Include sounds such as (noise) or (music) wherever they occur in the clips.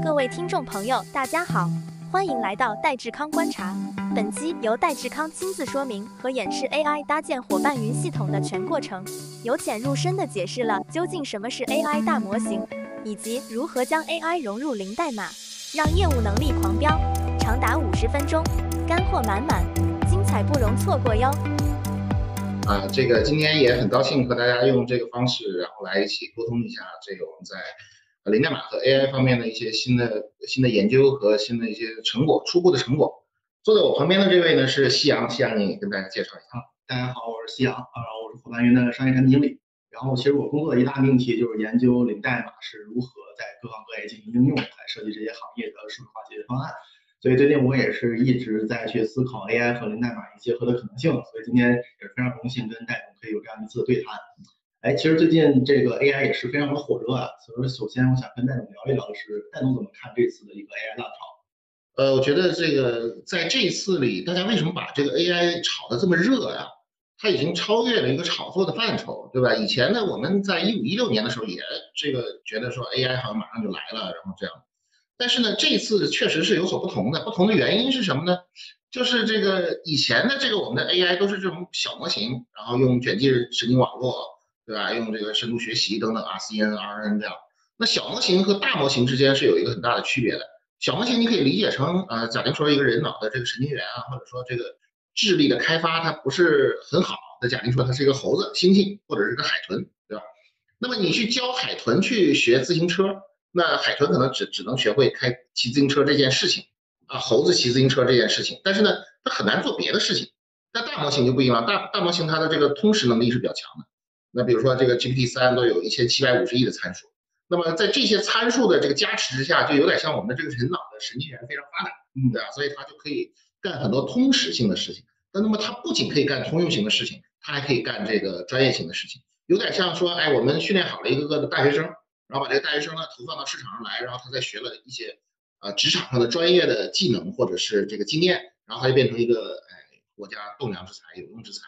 各位听众朋友，大家好，欢迎来到戴志康观察。本期由戴志康亲自说明和演示 AI 搭建伙伴云系统的全过程，由浅入深地解释了究竟什么是 AI 大模型，以及如何将 AI 融入零代码，让业务能力狂飙。长达五十分钟，干货满满，精彩不容错过哟！啊，这个今天也很高兴和大家用这个方式，然后来一起沟通一下这个我们在。呃，零代码和 AI 方面的一些新的新的研究和新的一些成果，初步的成果。坐在我旁边的这位呢是夕阳，夕阳你跟大家介绍一下。大家好，我是夕阳啊，然后我是伙伴云的商业产品经理。然后其实我工作的一大命题就是研究零代码是如何在各行各业进行应用，来设计这些行业的数字化解决方案。所以最近我也是一直在去思考 AI 和零代码结合的可能性。所以今天也是非常荣幸跟戴总可以有这样一次对谈。哎，其实最近这个 AI 也是非常的火热啊，所以首先我想跟戴总聊一聊的是，戴总怎么看这次的一个 AI 浪潮？呃，我觉得这个在这一次里，大家为什么把这个 AI 炒得这么热呀？它已经超越了一个炒作的范畴，对吧？以前呢，我们在一五一六年的时候也这个觉得说 AI 好像马上就来了，然后这样。但是呢，这次确实是有所不同的，不同的原因是什么呢？就是这个以前的这个我们的 AI 都是这种小模型，然后用卷积神经网络。对吧？用这个深度学习等等啊，CNN、RN 这样。那小模型和大模型之间是有一个很大的区别的。小模型你可以理解成，呃，假定说一个人脑的这个神经元啊，或者说这个智力的开发它不是很好。那假定说它是一个猴子、猩猩或者是个海豚，对吧？那么你去教海豚去学自行车，那海豚可能只只能学会开骑自行车这件事情啊，猴子骑自行车这件事情，但是呢，它很难做别的事情。那大模型就不一样了，大大模型它的这个通识能力是比较强的。那比如说这个 GPT 三都有一千七百五十亿的参数，那么在这些参数的这个加持之下，就有点像我们的这个人脑的神经元非常发达，嗯，对吧？所以它就可以干很多通识性的事情。那那么它不仅可以干通用型的事情，它还可以干这个专业型的事情，有点像说，哎，我们训练好了一个个的大学生，然后把这个大学生呢投放到市场上来，然后他再学了一些呃职场上的专业的技能或者是这个经验，然后他就变成一个哎国家栋梁之才、有用之才。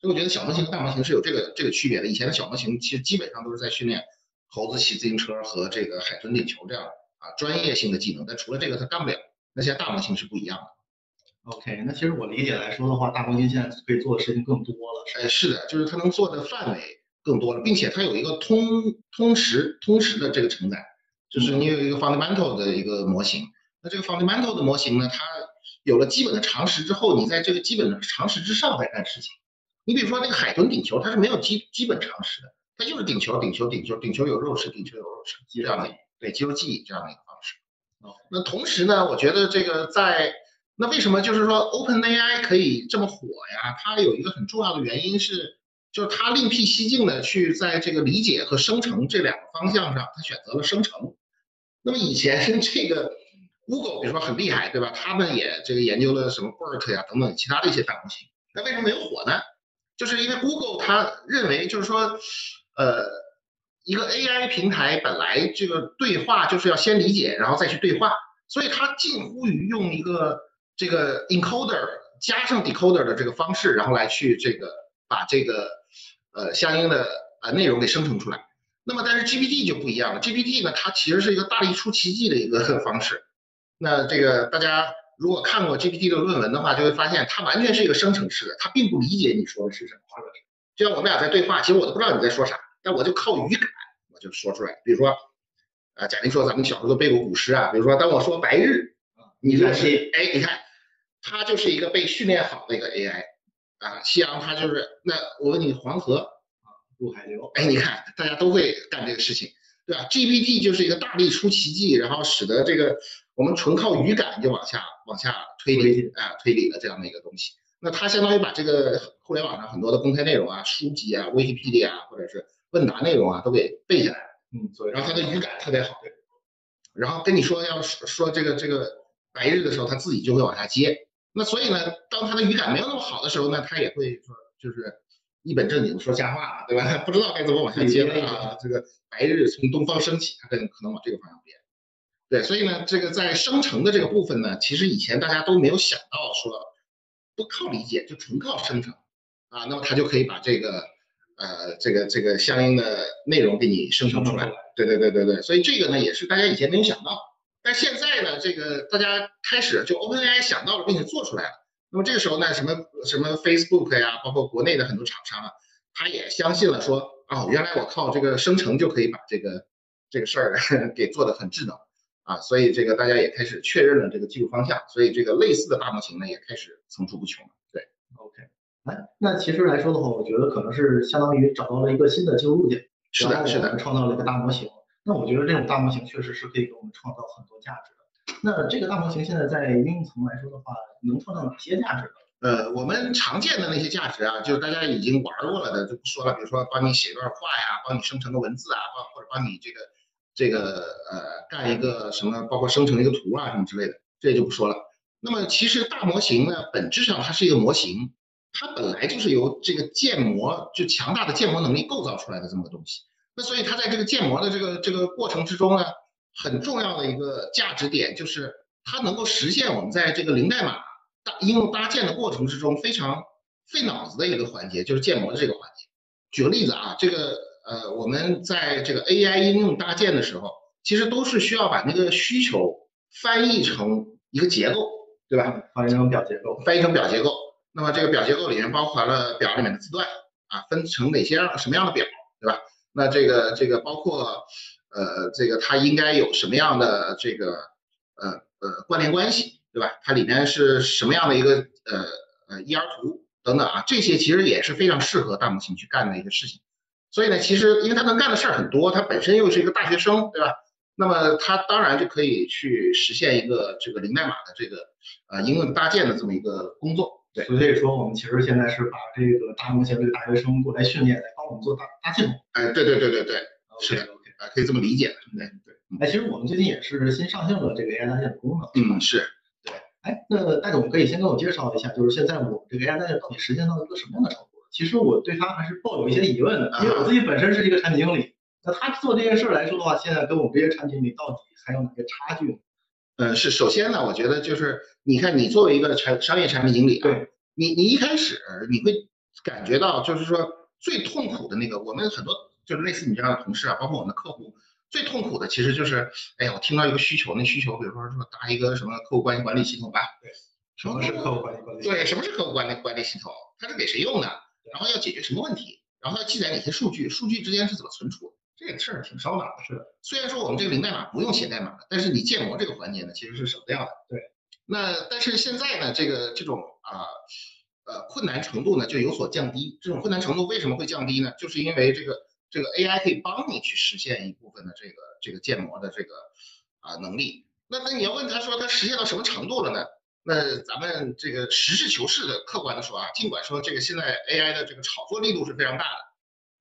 所以我觉得小模型和大模型是有这个这个区别的。以前的小模型其实基本上都是在训练猴子骑自行车和这个海豚顶球这样啊专业性的技能，但除了这个它干不了。那现在大模型是不一样的。OK，那其实我理解来说的话，大模型现在可以做的事情更多了。哎，是的，就是它能做的范围更多了，并且它有一个通通识通识的这个承载，就是你有一个 fundamental 的一个模型。那这个 fundamental 的模型呢，它有了基本的常识之后，你在这个基本的常识之上再干事情。你比如说那个海豚顶球，它是没有基基本常识的，它就是顶球顶球顶球顶球有肉吃，顶球有肉吃这样的对肌肉记忆这样的一个方式。哦，那同时呢，我觉得这个在那为什么就是说 OpenAI 可以这么火呀？它有一个很重要的原因是，就是它另辟蹊径的去在这个理解和生成这两个方向上，它选择了生成。那么以前 (laughs) 这个 Google 比如说很厉害，对吧？他们也这个研究了什么 BERT 呀等等其他的一些大模型，那为什么没有火呢？就是因为 Google 它认为，就是说，呃，一个 AI 平台本来这个对话就是要先理解，然后再去对话，所以它近乎于用一个这个 encoder 加上 decoder 的这个方式，然后来去这个把这个呃相应的呃内容给生成出来。那么但是 GPT 就不一样了，GPT 呢它其实是一个大力出奇迹的一个方式。那这个大家。如果看过 GPT 的论文的话，就会发现它完全是一个生成式的，它并不理解你说的是什么。就像我们俩在对话，其实我都不知道你在说啥，但我就靠语感我就说出来。比如说，啊，贾玲说咱们小时候都背过古诗啊，比如说当我说白日，你说谁，哎，你看，它就是一个被训练好的一个 AI，啊，夕阳它就是，那我问你黄河啊，入海流，哎，你看大家都会干这个事情，对吧？GPT 就是一个大力出奇迹，然后使得这个。我们纯靠语感就往下往下推理啊，推理的这样的一个东西，那它相当于把这个互联网上很多的公开内容啊、书籍啊、Wikipedia 啊，或者是问答内容啊，都给背下来嗯，所以，然后它的语感特别好，然后跟你说要说这个这个白日的时候，它自己就会往下接。那所以呢，当它的语感没有那么好的时候呢，它也会说就是一本正经的说瞎话，对吧？(laughs) 不知道该怎么往下接了啊。这个白日从东方升起，它可能可能往这个方向编。对，所以呢，这个在生成的这个部分呢，其实以前大家都没有想到说，不靠理解就纯靠生成，啊，那么它就可以把这个，呃，这个这个相应的内容给你生成出来。对对对对对，所以这个呢也是大家以前没有想到。但现在呢，这个大家开始就 OpenAI 想到了，并且做出来了。那么这个时候呢，什么什么 Facebook 呀，包括国内的很多厂商啊，他也相信了，说哦，原来我靠这个生成就可以把这个这个事儿 (laughs) 给做得很智能啊，所以这个大家也开始确认了这个技术方向，所以这个类似的大模型呢也开始层出不穷了。对，OK，哎，那其实来说的话，我觉得可能是相当于找到了一个新的技术路径，是的，是的，创造了一个大模型。那我觉得这种大模型确实是可以给我们创造很多价值的。那这个大模型现在在应用层来说的话，能创造哪些价值呢？呃，我们常见的那些价值啊，就是大家已经玩过了的就不说了，比如说帮你写段话呀，帮你生成个文字啊，帮或者帮你这个这个呃干一个什么，包括生成一个图啊什么之类的，这也就不说了。那么其实大模型呢，本质上它是一个模型，它本来就是由这个建模就强大的建模能力构造出来的这么个东西。那所以它在这个建模的这个这个过程之中呢，很重要的一个价值点就是它能够实现我们在这个零代码搭应用搭建的过程之中非常费脑子的一个环节，就是建模的这个环节。举个例子啊，这个呃我们在这个 AI 应用搭建的时候，其实都是需要把那个需求翻译成一个结构，对吧？翻译成表结构，翻译成表结构。那么这个表结构里面包含了表里面的字段啊，分成哪些样什么样的表，对吧？那这个这个包括，呃，这个它应该有什么样的这个呃呃关联关系，对吧？它里面是什么样的一个呃呃 ER 图等等啊，这些其实也是非常适合大模型去干的一个事情。所以呢，其实因为他能干的事儿很多，他本身又是一个大学生，对吧？那么他当然就可以去实现一个这个零代码的这个呃应用搭建的这么一个工作。对，所以说我们其实现在是把这个大模型对大学生过来训练，来帮我们做大大系统。哎，对对对对对，是的，OK，啊，可以这么理解，对对。哎，其实我们最近也是新上线了这个 AI 搭建的功能。嗯，是。对，哎，那戴总可以先跟我介绍一下，就是现在我们这个 AI 搭建到底实现到了一个什么样的程度？其实我对他还是抱有一些疑问的，因为我自己本身是一个产品经理，那他做这件事来说的话，现在跟我们这些产品经理到底还有哪些差距？嗯，是，首先呢，我觉得就是你看，你作为一个产商业产品经理，对。你你一开始你会感觉到，就是说最痛苦的那个，我们很多就是类似你这样的同事啊，包括我们的客户，最痛苦的其实就是，哎呀，我听到一个需求，那需求比如说说搭一个什么客户关系管理系统吧，对，什么是客户管理管理？对，什么是客户管理管理系统？它是给谁用的？然后要解决什么问题？然后要记载哪些数据？数据之间是怎么存储？这个事儿挺烧脑的。是的，虽然说我们这个零代码不用写代码，但是你建模这个环节呢，其实是省掉的。对。那但是现在呢，这个这种啊，呃，困难程度呢就有所降低。这种困难程度为什么会降低呢？就是因为这个这个 AI 可以帮你去实现一部分的这个这个建模的这个啊能力。那那你要问他说他实现到什么程度了呢？那咱们这个实事求是的客观的说啊，尽管说这个现在 AI 的这个炒作力度是非常大的，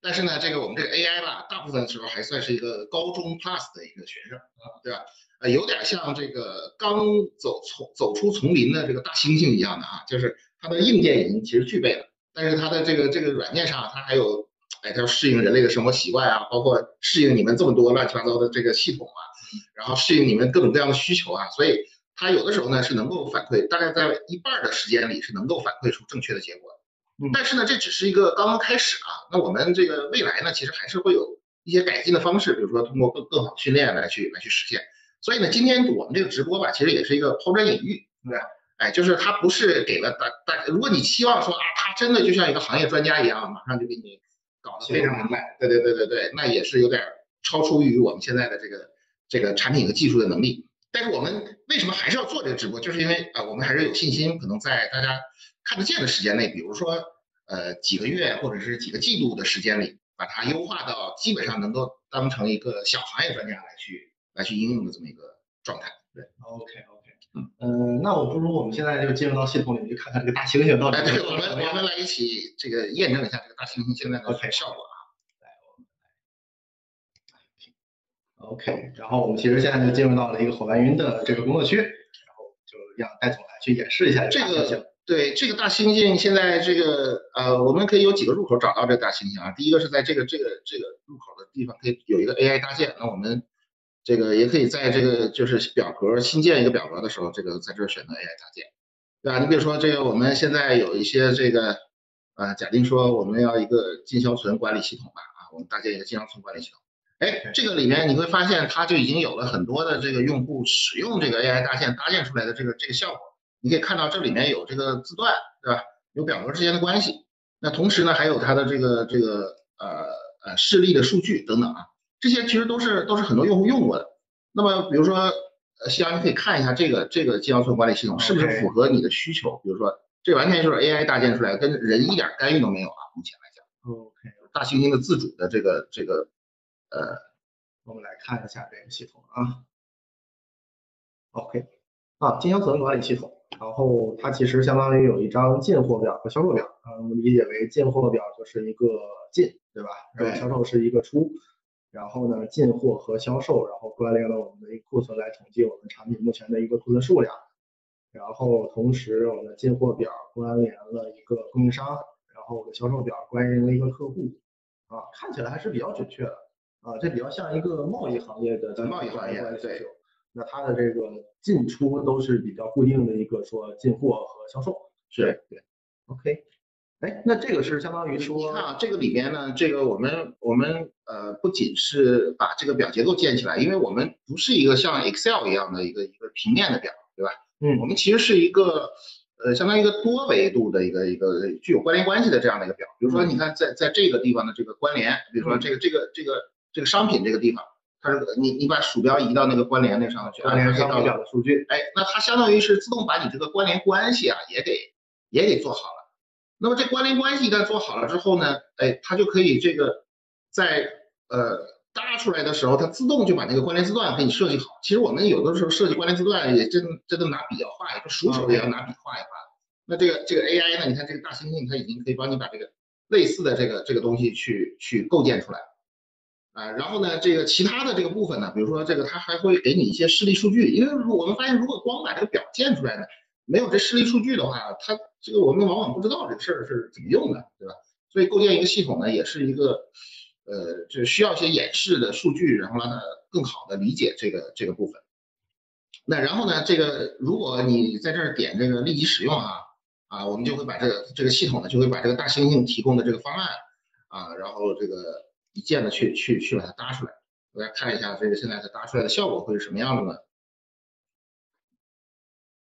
但是呢，这个我们这个 AI 吧，大部分时候还算是一个高中 plus 的一个学生啊，对吧？呃，有点像这个刚走从走出丛林的这个大猩猩一样的啊，就是它的硬件已经其实具备了，但是它的这个这个软件上，它还有，哎，它要适应人类的生活习惯啊，包括适应你们这么多乱七八糟的这个系统啊，然后适应你们各种各样的需求啊，所以它有的时候呢是能够反馈，大概在一半的时间里是能够反馈出正确的结果的。但是呢，这只是一个刚刚开始啊，那我们这个未来呢，其实还是会有一些改进的方式，比如说通过更更好训练来去来去实现。所以呢，今天我们这个直播吧，其实也是一个抛砖引玉，对吧？哎，就是它不是给了大大，如果你期望说啊，他真的就像一个行业专家一样，马上就给你搞得非常明白，对对对对对，那也是有点超出于我们现在的这个这个产品和技术的能力。但是我们为什么还是要做这个直播？就是因为啊，我们还是有信心，可能在大家看得见的时间内，比如说呃几个月或者是几个季度的时间里，把它优化到基本上能够当成一个小行业专家来去。来去应用的这么一个状态，对，OK OK，嗯嗯，那我不如我们现在就进入到系统里面去看看这个大猩猩到底。对，我们我们来一起这个验证一下这个大猩猩现在的效果啊。来，我们来，OK，然后我们其实现在就进入到了一个火白云的这个工作区，然后就让戴总来去演示一下这个。对，这个大猩猩现在这个呃，我们可以有几个入口找到这个大猩猩啊。第一个是在这个这个这个入口的地方可以有一个 AI 搭建，那我们。这个也可以在这个就是表格新建一个表格的时候，这个在这儿选择 AI 搭建，对吧？你比如说这个我们现在有一些这个，呃，假定说我们要一个进销存管理系统吧，啊，我们搭建一个进销存管理系统，哎，这个里面你会发现，它就已经有了很多的这个用户使用这个 AI 搭建搭建出来的这个这个效果。你可以看到这里面有这个字段，对吧？有表格之间的关系。那同时呢，还有它的这个这个呃呃示例的数据等等啊，这些其实都是都是很多用户用过的。那么比如说，呃，夕阳你可以看一下这个这个经销村管理系统是不是符合你的需求？比如说，这完全就是 AI 搭建出来，跟人一点干预都没有啊，目前来讲。OK，大猩猩的自主的这个这个。呃，我们来看一下这个系统啊。OK，啊，经销存管理系统，然后它其实相当于有一张进货表和销售表，啊，我们理解为进货表就是一个进，对吧？然后销售是一个出，然后呢，进货和销售，然后关联了我们的一个库存来统计我们产品目前的一个库存数量，然后同时我们的进货表关联了一个供应商，然后我们销售表关联了一个客户，啊，看起来还是比较准确的。啊，这比较像一个贸易行业的贸易行业对，那它的这个进出都是比较固定的一个说进货和销售，是对，OK，哎，那这个是相当于说，你看啊，这个里边呢，这个我们我们呃不仅是把这个表结构建起来，因为我们不是一个像 Excel 一样的一个一个平面的表，对吧？嗯，我们其实是一个呃相当于一个多维度的一个一个具有关联关系的这样的一个表，比如说你看在在这个地方的这个关联，比如说这个这个这个。这个商品这个地方，它是你你把鼠标移到那个关联那上面去，关联商品表的数据，哎，那它相当于是自动把你这个关联关系啊也给也给做好了。那么这关联关系一旦做好了之后呢，哎，它就可以这个在呃搭出来的时候，它自动就把那个关联字段给你设计好。其实我们有的时候设计关联字段也真真的拿笔要画一个，熟手也要拿笔画一画。那这个这个 AI 呢，你看这个大猩猩它已经可以帮你把这个类似的这个这个东西去去构建出来。啊，然后呢，这个其他的这个部分呢，比如说这个，它还会给你一些示例数据，因为我们发现，如果光把这个表建出来呢，没有这示例数据的话，它这个我们往往不知道这个事儿是怎么用的，对吧？所以构建一个系统呢，也是一个，呃，就需要一些演示的数据，然后让它更好的理解这个这个部分。那然后呢，这个如果你在这儿点这个立即使用啊，啊，我们就会把这个这个系统呢，就会把这个大猩猩提供的这个方案啊，然后这个。一键的去去去把它搭出来，大家看一下这个现在它搭出来的效果会是什么样的呢？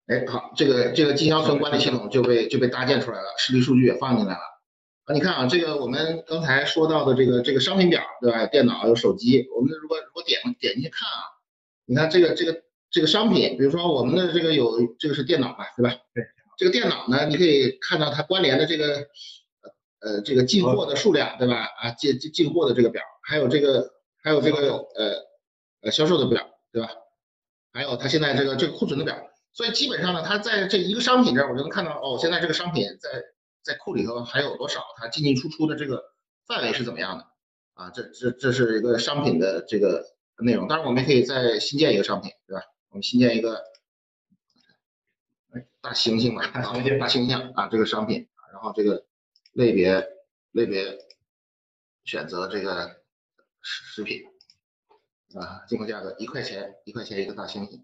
哎，好，这个这个经销存管理系统就被就被搭建出来了，实例数据也放进来了。啊，你看啊，这个我们刚才说到的这个这个商品表，对吧？电脑有手机，我们如果如果点点进去看啊，你看这个这个这个商品，比如说我们的这个有这个是电脑嘛，对吧？对，这个电脑呢，你可以看到它关联的这个。呃，这个进货的数量，对吧？啊，进进进货的这个表，还有这个，还有这个，呃，呃，销售的表，对吧？还有它现在这个这个库存的表，所以基本上呢，它在这一个商品这儿，我就能看到，哦，现在这个商品在在库里头还有多少，它进进出出的这个范围是怎么样的？啊，这这这是一个商品的这个内容。当然，我们也可以再新建一个商品，对吧？我们新建一个，哎，大猩猩嘛，大猩猩，大猩猩啊，这个商品，然后这个。类别类别选择这个食食品啊，进货价格一块钱一块钱一个大猩猩，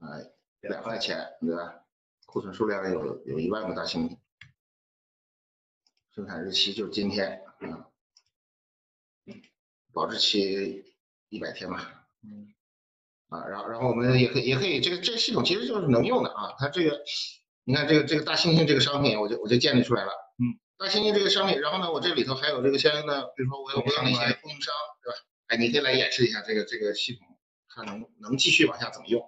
哎，两块钱对吧？库存数量有有一万个大猩猩，生产日期就是今天啊，保质期一百天吧，嗯，啊，然后然后我们也可以也可以这个这个系统其实就是能用的啊，它这个。你看这个这个大猩猩这个商品，我就我就建立出来了。嗯，大猩猩这个商品，然后呢，我这里头还有这个相应的，比如说我有我有那些供应商，对吧？哎，你可以来演示一下这个这个系统，看能能继续往下怎么用。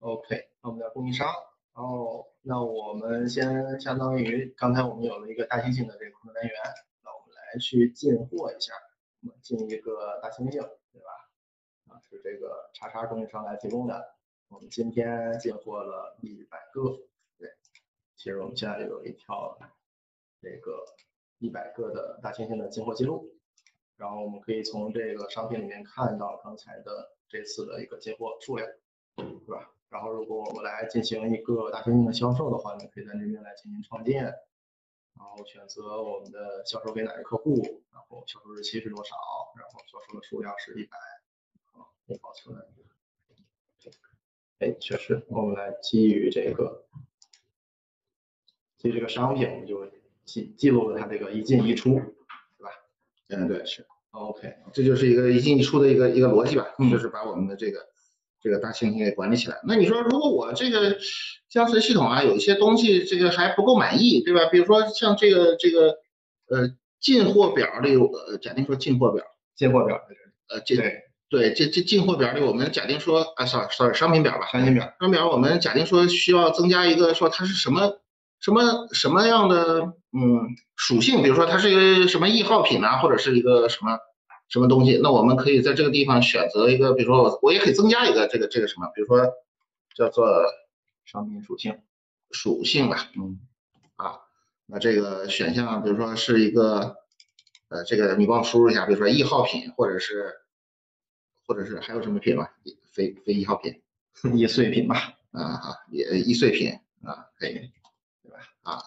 OK，那我们的供应商，然后那我们先相当于刚才我们有了一个大猩猩的这个库存单元，那我们来去进货一下，我们进一个大猩猩，对吧？啊，是这个叉叉供应商来提供的，我们今天进货了一百个。其实我们现在有一条这个一百个的大猩猩的进货记录，然后我们可以从这个商品里面看到刚才的这次的一个进货数量，对吧？然后如果我们来进行一个大猩猩的销售的话，你可以在这边来进行创建，然后选择我们的销售给哪个客户，然后销售日期是多少，然后销售的数量是一百，啊，保存。哎，确实，我们来基于这个。所以这个商品我们就记记录了它这个一进一出，对吧？嗯，对，是。OK，这就是一个一进一出的一个一个逻辑吧，嗯就是把我们的这个这个大猩猩给管理起来。那你说，如果我这个江存系统啊，有一些东西这个还不够满意，对吧？比如说像这个这个呃进货表里，呃假定说进货表，进货表在这里。呃进对，对这这进货表里，我们假定说啊，sorry sorry 商品表吧，商品表。商品表我们假定说需要增加一个说它是什么什么什么样的嗯属性，比如说它是一个什么易耗品啊，或者是一个什么什么东西，那我们可以在这个地方选择一个，比如说我我也可以增加一个这个这个什么，比如说叫做商品属性。属性吧，嗯，啊，那这个选项比如说是一个呃这个你帮我输入一下，比如说易耗品，或者是或者是还有什么品吧，非非易耗品。(laughs) 易碎品吧。啊哈，也易碎品啊，可以？啊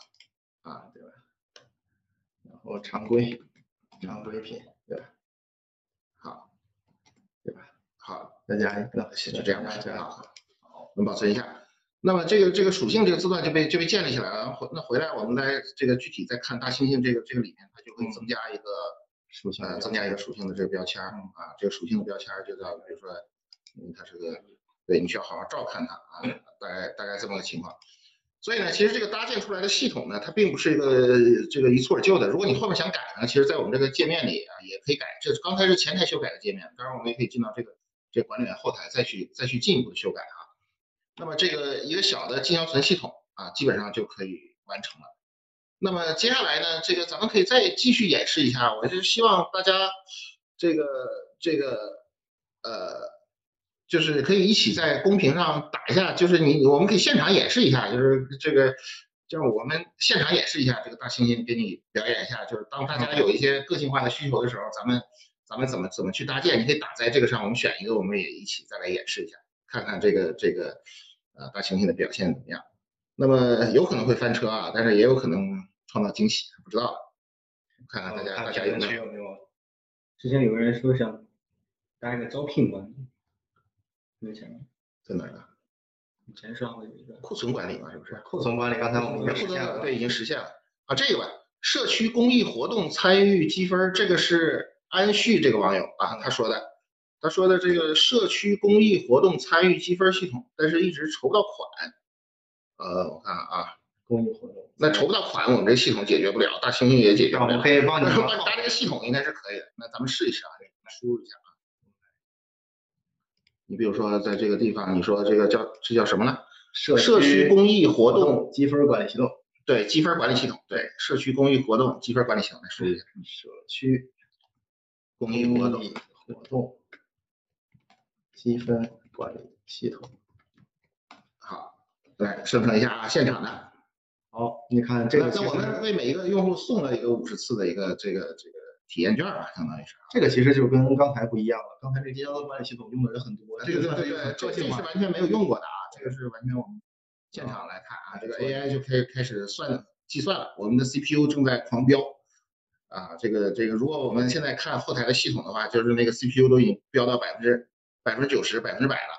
啊，对吧？然后常规，常规品，对吧？好，对吧？好，大家那行，就这样吧，这样。啊，好，我们保存一下。那么这个这个属性这个字段就被就被建立起来了。回那回来我们来这个具体再看大猩猩这个这个里面，它就会增加一个属性呃增加一个属性的这个标签儿嗯啊，这个属性的标签儿就叫比如说，嗯，它是个对你需要好好照看它啊，大概大概这么个情况。所以呢，其实这个搭建出来的系统呢，它并不是一个这个一蹴而就的。如果你后面想改呢，其实在我们这个界面里啊也可以改。这刚才是前台修改的界面，当然我们也可以进到这个这管理员后台再去再去进一步的修改啊。那么这个一个小的进销存系统啊，基本上就可以完成了。那么接下来呢，这个咱们可以再继续演示一下。我是希望大家这个这个呃，就是可以一起在公屏上打一下，就是你我们可以现场演示一下，就是这个就是我们现场演示一下这个大猩猩给你表演一下，就是当大家有一些个性化的需求的时候，咱们咱们怎么怎么去搭建，你可以打在这个上，我们选一个，我们也一起再来演示一下，看看这个这个呃大猩猩的表现怎么样。那么有可能会翻车啊，但是也有可能创造惊喜，不知道。看看大家大家有没有？之前有个人说想搭一个招聘管理，没钱吗？在哪儿呢？以前上会有一个库存管理嘛，是不是？库存管理，刚才我们已经实现了。对已经实现了啊。这个吧，社区公益活动参与积分儿，这个是安旭这个网友啊他说的，他说的这个社区公益活动参与积分儿系统，但是一直筹不到款。呃，我看看啊，公益活动。那筹不到款，我们这系统解决不了，大猩猩也解决不了我。可以帮你 (laughs) 帮你搭这个系统应该是可以的。那咱们试一试啊，输入一下啊。你比如说在这个地方，你说这个叫这叫什么呢？社社区公益活动积分管理系统。对积分管理系统，对社区公益活动积分管理系统来说一下。社区公益活动活动积分管理系统。好，来生成一下啊，现场的。好，你看这个那我们为每一个用户送了一个五十次的一个这个这个体验券吧，相当于是。这个其实就跟刚才不一样了，刚才这个经销管理系统用的人很多，这个这个这个是完全没有用过的啊，这个是完全我们现场来看啊，这个 AI 就开开始算计算了，我们的 CPU 正在狂飙啊，这个这个，如果我们现在看后台的系统的话，就是那个 CPU 都已经飙到百分之百分之九十、百分之百了。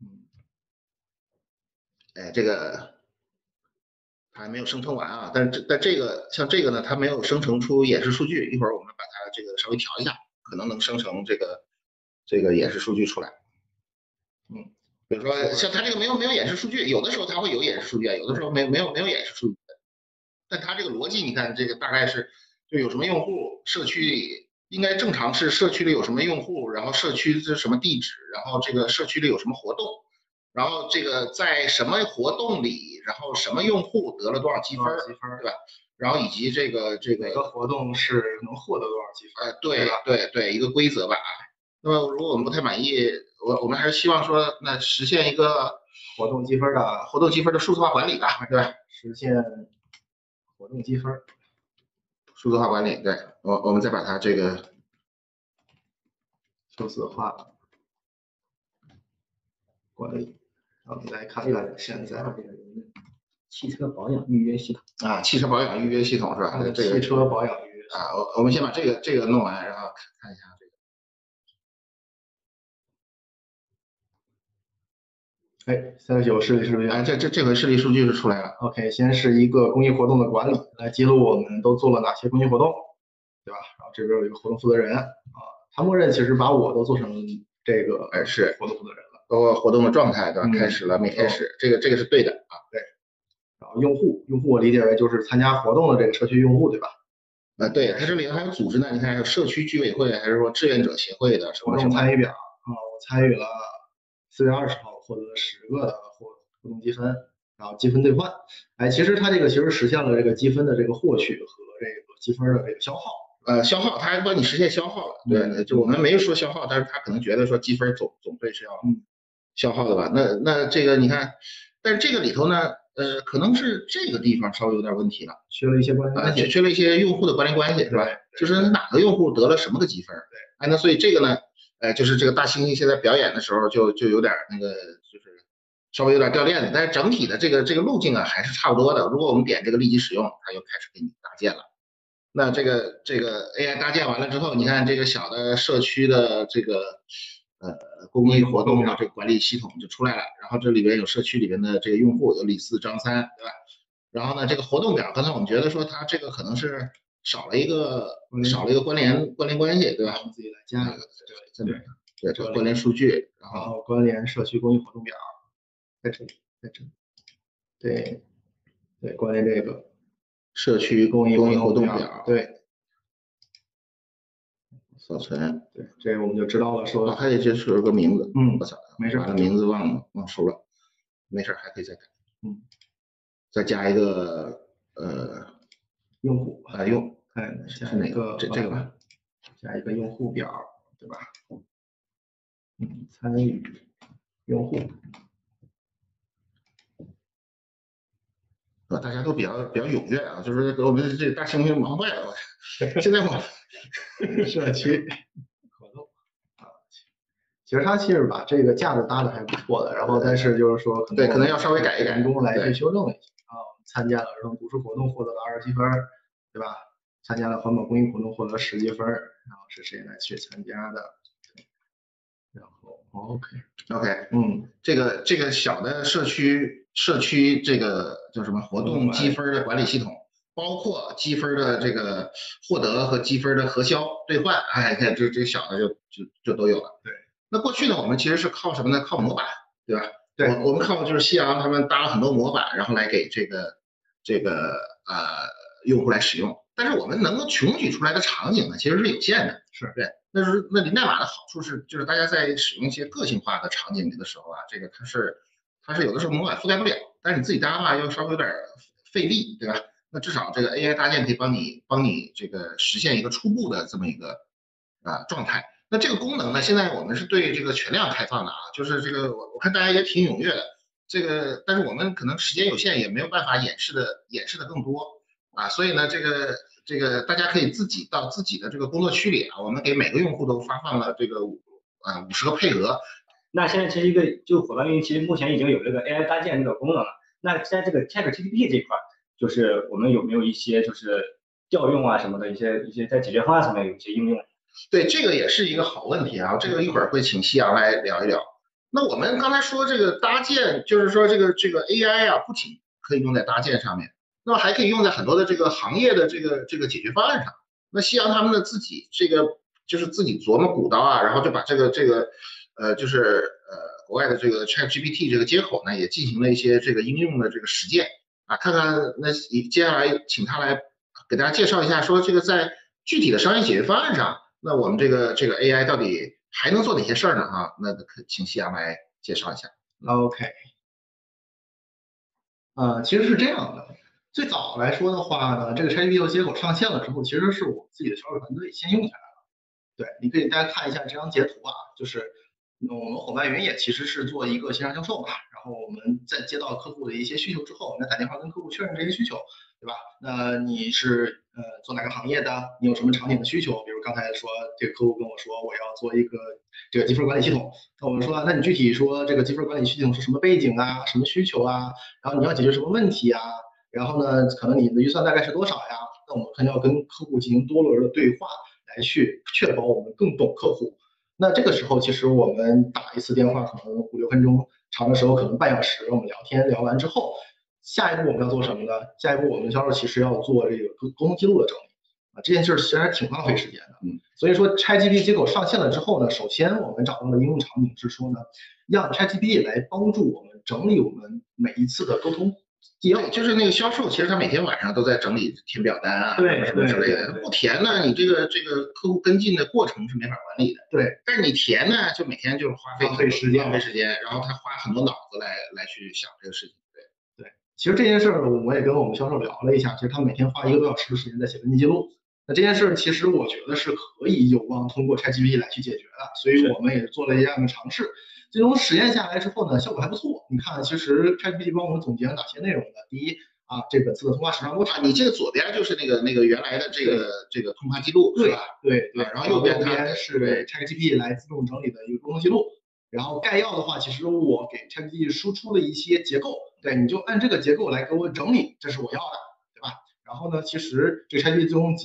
嗯，哎，这个还没有生成完啊，但是这但这个像这个呢，它没有生成出演示数据，一会儿我们把它这个稍微调一下，可能能生成这个这个演示数据出来。嗯，比如说像它这个没有没有演示数据，有的时候它会有演示数据啊，有的时候没没有没有演示数据。但它这个逻辑，你看这个大概是就有什么用户，社区里应该正常是社区里有什么用户，然后社区是什么地址，然后这个社区里有什么活动，然后这个在什么活动里，然后什么用户得了多少积分儿，积分儿对吧？然后以及这个这个每个活动是能获得多少积分？呃，对对对，一个规则吧啊。那么如果我们不太满意，我我们还是希望说，那实现一个活动积分的活动积分的数字化管理吧，对吧？实现活动积分，数字化管理，对我我们再把它这个数字化管理。我们来看看现在这个汽车保养预约系统，啊汽车保养预约系统是吧？这个汽车保养预约。啊，我我们先把这个这个弄完，然后看看一下这个。哎，现在有示例是不是？啊，这这这回视力数据是出来了。OK，先是一个公益活动的管理，来记录我们都做了哪些公益活动。对吧？然后这边有一个活动负责人啊，他默认其实把我都做成这个哎是活动负责人了。包括活动的状态，对吧？嗯开始了没开始，这个这个是对的啊。对然后用户，用户我理解为就是参加活动的这个社区用户，对吧？呃，对，它这里头还有组织呢，你看还有社区居委会，还是说志愿者协会的什活么什么动参与表啊，我参与了四月二十号获得了十个的活活动积分，然后积分兑换。哎，其实它这个其实实现了这个积分的这个获取和这个积分的这个消耗。呃，消耗，它还帮你实现消耗了。对，嗯就我们没有说消耗，但是他可能觉得说积分总总对是要嗯消耗的吧？那那这个你看，但是这个里头呢，呃，可能是这个地方稍微有点问题了缺了一些关系。缺缺了一些用户的关联关系，是吧？就是哪个用户得了什么个积分？对，哎，那所以这个呢，呃，就是这个大猩猩现在表演的时候就就有点那个，就是稍微有点掉链子，但是整体的这个这个路径啊还是差不多的。如果我们点这个立即使用，它就开始给你搭建了。那这个这个 AI 搭建完了之后，你看这个小的社区的这个呃公益活动的这个管理系统就出来了，然后这里边有社区里边的这个用户有李四、张三，对吧？然后呢，这个活动表，刚才我们觉得说它这个可能是少了一个嗯少了一个关联关联关系，对吧？我们自己来加一个，对对对，这个关联数据，然然后后关联社区公益活动表，在这里，在这里。对，对，关联这个社区公益公益活活动表，，对保存，对，这个我们就知道了，哦，说还得就是有个名字，嗯我操，没事把名字忘了忘收了，没事还可以再改，嗯，再加一个呃用户啊用，看是哪加一个这这个吧，加一个用户表，对吧？嗯，参与用户，啊，大家都比较比较踊跃啊，就是给我们这大猩猩忙坏了，我 (laughs) 现在我 (laughs) 社区 (laughs) 活动啊，其实他其实把这个架子搭的还不错的，然后但是就是说对可能要稍微改一改员工来去修正一下啊。参加了儿童读书活动获得了二十积分儿，对吧？参加了环保公益活动获得十积分儿，然后是谁来去参加的？对然后 OK，OK，嗯，这个这个小的社区社区这个叫什么活动积分的管理系统，包括积分的这个获得和积分的核销兑换，哎，看这这小的就就就都有了。对，那过去呢，我们其实是靠什么呢？靠模板，对吧？对我我们靠就是夕阳他们搭了很多模板，然后来给这个这个呃用户来使用。但是我们能够穷举出来的场景呢，其实是有限的。是对，那是那林代码的好处是，就是大家在使用一些个性化的场景里的时候啊，这个它是它是有的时候模板覆盖不了，但是你自己搭的话又稍微有点费力，对吧？那至少这个 AI 搭建可以帮你帮你这个实现一个初步的这么一个啊状态。那这个功能呢，现在我们是对这个全量开放的啊，就是这个我我看大家也挺踊跃的，这个但是我们可能时间有限，也没有办法演示的演示的更多啊，所以呢，这个这个大家可以自己到自己的这个工作区里啊，我们给每个用户都发放了这个五啊五十个配额，那现在其实一个就伙伴运营其实目前已经有这个 AI 搭建这个功能了。那在这个 ChatGPT 这一块，就是我们有没有一些就是调用啊什么的一些一些在解决方案上面有一些应用？对，这个也是一个好问题啊，这个一会儿会请夕阳来聊一聊。那我们刚才说这个搭建，就是说这个这个 AI 啊，不仅可以用在搭建上面，那么还可以用在很多的这个行业的这个这个解决方案上。那夕阳他们的自己这个就是自己琢磨鼓捣啊，然后就把这个这个呃就是呃国外的这个 ChatGPT 这个接口呢，也进行了一些这个应用的这个实践啊，看看那接下来请他来给大家介绍一下，说这个在具体的商业解决方案上。那我们这个这个 AI 到底还能做哪些事儿呢？啊，那可请夕阳来介绍一下。OK，呃，其实是这样的，最早来说的话呢，这个 ChatGPT 接口上线了之后，其实是我们自己的销售团队先用起来了。对，你可以大家看一下这张截图啊，就是我们伙伴云也其实是做一个线上销售嘛，然后我们在接到客户的一些需求之后，我们打电话跟客户确认这些需求，对吧？那你是呃做哪个行业的？你有什么场景的需求？比如刚才说这个客户跟我说我要做一个这个积分管理系统，那我们说那你具体说这个积分管理系统是什么背景啊，什么需求啊？然后你要解决什么问题啊？然后呢，可能你的预算大概是多少呀？那我们肯定要跟客户进行多轮的对话，来去确保我们更懂客户。那这个时候，其实我们打一次电话可能五六分钟，长的时候可能半小时，我们聊天聊完之后，下一步我们要做什么呢？下一步我们销售其实要做这个沟沟通记录的整理。啊，这件事儿其实还挺浪费时间的。嗯，所以说 ChatGPT 接口上线了之后呢，首先我们找到的应用场景是说呢，让 ChatGPT 来帮助我们整理我们每一次的沟通纪要对，。就是那个销售，其实他每天晚上都在整理填表单啊，对什么之类的。他不填呢，你这个这个客户跟进的过程是没法管理的。对，但是你填呢，就每天就是花费浪费时间浪费时间，然后他花很多脑子来来去想这个事情。对对，其实这件事儿我也跟我们销售聊了一下，其实他每天花一个多小时的时间在写文件记录。那这件事儿其实我觉得是可以有望通过 ChatGPT 来去解决的，所以我们也做了一样的尝试。最终实验下来之后呢，效果还不错。你看，其实 ChatGPT 帮我们总结了哪些内容呢？第一啊，这本次的通话时长多长？啊，你这个左边就是那个那个原来的这个这个通话记录是对吧？对对，然后右边右它边是对 ChatGPT 来自动整理的一个沟通记录。然后概要的话，其实我给 ChatGPT 输出了一些结构，对，你就按这个结构来给我整理，这是我要的，对吧？然后呢，其实这个 ChatGPT 最终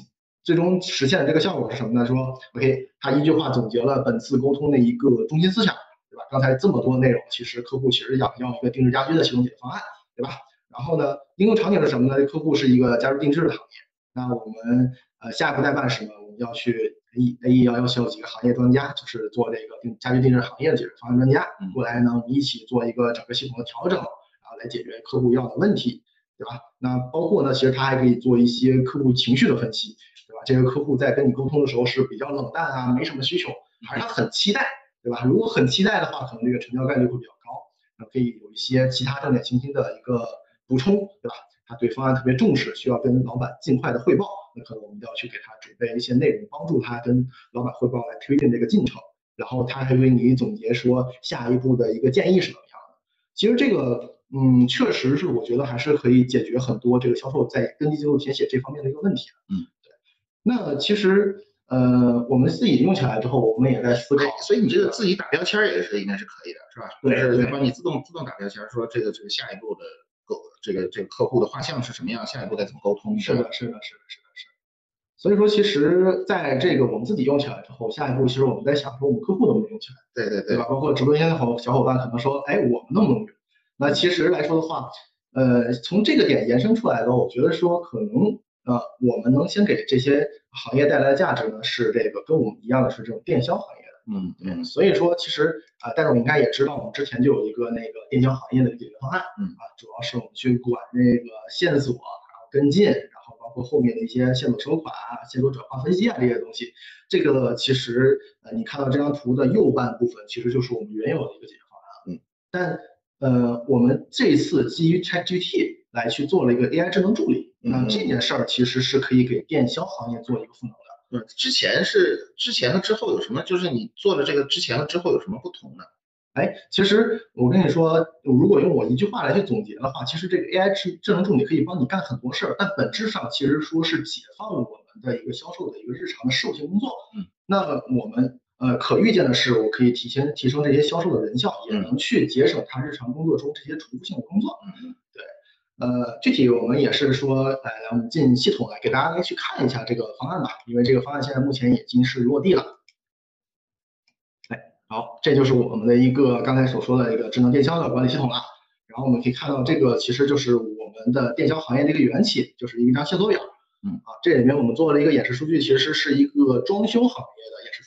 最终实现的这个效果是什么呢？说 OK，它一句话总结了本次沟通的一个中心思想，对吧？刚才这么多内容，其实客户其实想要一个定制家居的系统解决方案，对吧？然后呢，应用场景是什么呢？客户是一个家居定制的行业，那我们呃下一步代办什么？我们要去 A A E 要要求有几个行业专家，就是做这个定家居定制行业的解决方案专家嗯过来呢，我们一起做一个整个系统的调整，然后来解决客户要的问题，对吧？那包括呢，其实他还可以做一些客户情绪的分析，对吧？这个客户在跟你沟通的时候是比较冷淡啊，没什么需求，还是他很期待，对吧？如果很期待的话，可能这个成交概率会比较高，那可以有一些其他重点信息的一个补充，对吧？他对方案特别重视，需要跟老板尽快的汇报，那可能我们就要去给他准备一些内容，帮助他跟老板汇报来推进这个进程。然后他还为你总结说下一步的一个建议是怎么样的。其实这个，嗯，确实是我觉得还是可以解决很多这个销售在跟进记录填写这方面的一个问题的。嗯，对。那其实，呃，我们自己用起来之后，我们也在思考，，所以你这个自己打标签儿也是应该是可以的，是吧？对就是对帮你自动自动打标签儿，说这个这个下一步的沟这个这个客户的画像是什么样，下一步该怎么沟通，是的，是的，是的，是的，是的。所以说，其实在这个我们自己用起来之后，下一步其实我们在想说，我们客户能不能用起来，对对对对吧？包括直播间的好小伙伴可能说，哎，我们能不能用？那其实来说的话，呃，从这个点延伸出来的，我觉得说可能呃，我们能先给这些行业带来的价值呢，是这个跟我们一样的是这种电销行业的。嗯嗯所以说，其实啊，戴总应该也知道，我们之前就有一个那个电销行业的解决方案，嗯啊，主要是我们去管那个线索，然后跟进，然后包括后面的一些线索收款啊、线索转化分析啊这些东西。这个其实呃，你看到这张图的右半部分，其实就是我们原有的一个解决方案。嗯，但呃，我们这次基于 ChatGPT 来去做了一个 AI 智能助理，那嗯这件事儿其实是可以给电销行业做一个赋能的。嗯，之前是之前和之后有什么？就是你做了这个之前和之后有什么不同呢？哎，其实我跟你说，如果用我一句话来去总结的话，其实这个 AI 智智能助理可以帮你干很多事儿，但本质上其实说是解放我们的一个销售的一个日常的事务性工作。嗯，那我们呃可预见的是，我可以提前提升这些销售的人效，也嗯能去节省他日常工作中这些重复性的工作。嗯对。呃，具体我们也是说，呃，我们进系统来给大家来去看一下这个方案吧，因为这个方案现在目前已经是落地了。哎好，这就是我们的一个刚才所说的一个智能电销的管理系统了。然后我们可以看到，这个其实就是我们的电销行业的一个缘起，就是一张线索表。嗯啊，这里面我们做了一个演示数据，其实是一个装修行业的演示数据。